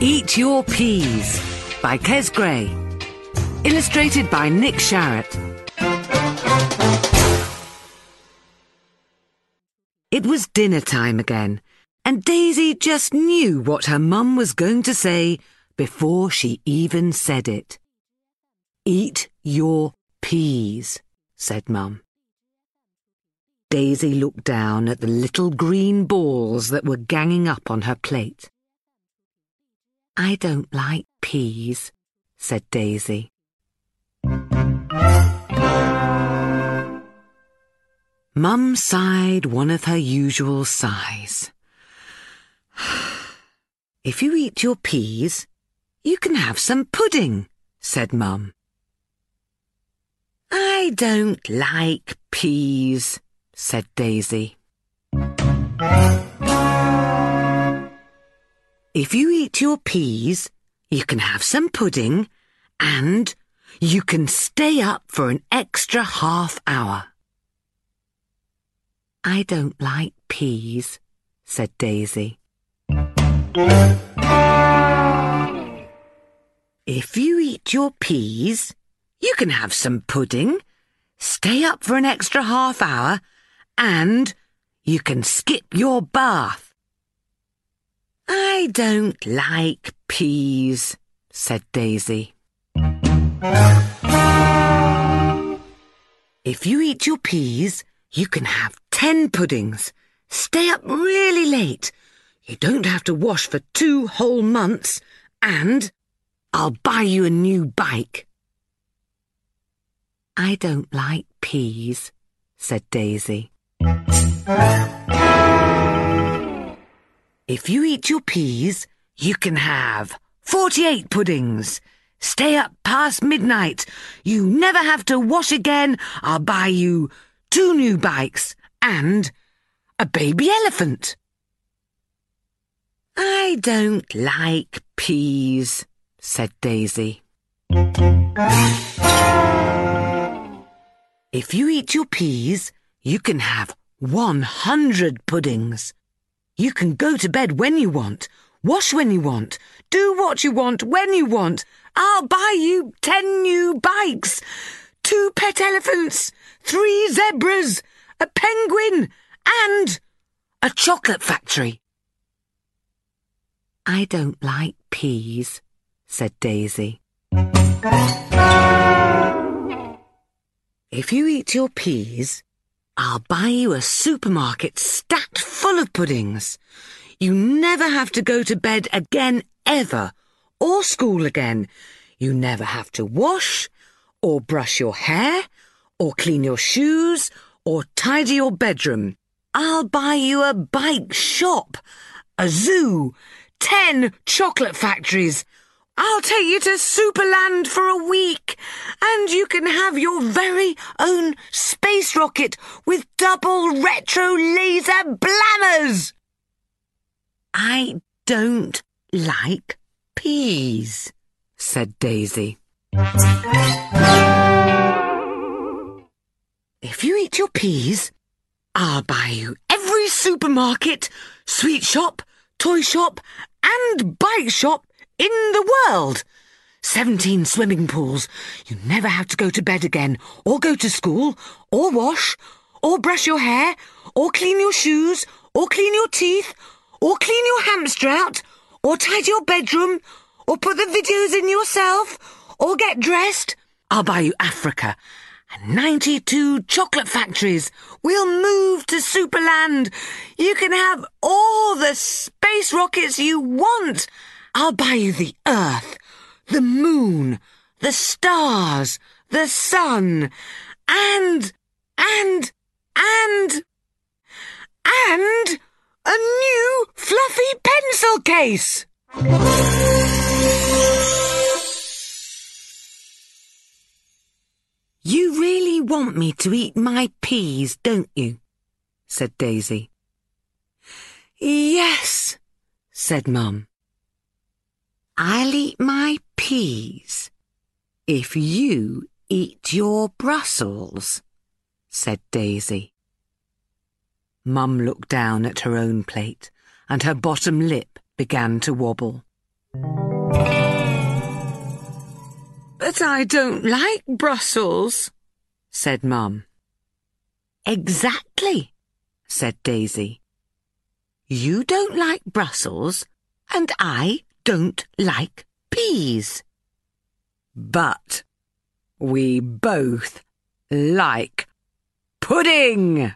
Eat Your Peas by Kes Gray. Illustrated by Nick Sharratt. It was dinner time again, and Daisy just knew what her mum was going to say before she even said it. Eat your peas, said Mum. Daisy looked down at the little green balls that were ganging up on her plate. I don't like peas, said Daisy. Mum sighed one of her usual sighs. if you eat your peas, you can have some pudding, said Mum. I don't like peas, said Daisy. If you eat your peas, you can have some pudding and you can stay up for an extra half hour. I don't like peas, said Daisy. If you eat your peas, you can have some pudding, stay up for an extra half hour, and you can skip your bath. I don't like peas, said Daisy. If you eat your peas, you can have ten puddings. Stay up really late. You don't have to wash for two whole months, and I'll buy you a new bike. I don't like peas, said Daisy. If you eat your peas, you can have 48 puddings. Stay up past midnight. You never have to wash again. I'll buy you two new bikes and a baby elephant. I don't like peas, said Daisy. If you eat your peas, you can have 100 puddings. You can go to bed when you want, wash when you want, do what you want when you want. I'll buy you 10 new bikes, two pet elephants, three zebras, a penguin, and a chocolate factory. I don't like peas, said Daisy. If you eat your peas, I'll buy you a supermarket stacked full of puddings. You never have to go to bed again ever, or school again. You never have to wash, or brush your hair, or clean your shoes, or tidy your bedroom. I'll buy you a bike shop, a zoo, ten chocolate factories. I'll take you to Superland for a week, and you can have your very own space rocket with double retro laser blammers. I don't like peas, said Daisy. If you eat your peas, I'll buy you every supermarket, sweet shop, toy shop, and bike shop in the world. Seventeen swimming pools. You never have to go to bed again, or go to school, or wash, or brush your hair, or clean your shoes, or clean your teeth, or clean your hamster out, or tidy your bedroom, or put the videos in yourself, or get dressed. I'll buy you Africa and 92 chocolate factories. We'll move to Superland. You can have all the space rockets you want. I'll buy you the Earth, the Moon, the stars, the Sun, and, and, and, and a new fluffy pencil case. You really want me to eat my peas, don't you? said Daisy. Yes, said Mum. I'll eat my peas if you eat your Brussels, said Daisy. Mum looked down at her own plate and her bottom lip began to wobble. But I don't like Brussels, said Mum. Exactly, said Daisy. You don't like Brussels, and I don't like peas. But we both like pudding.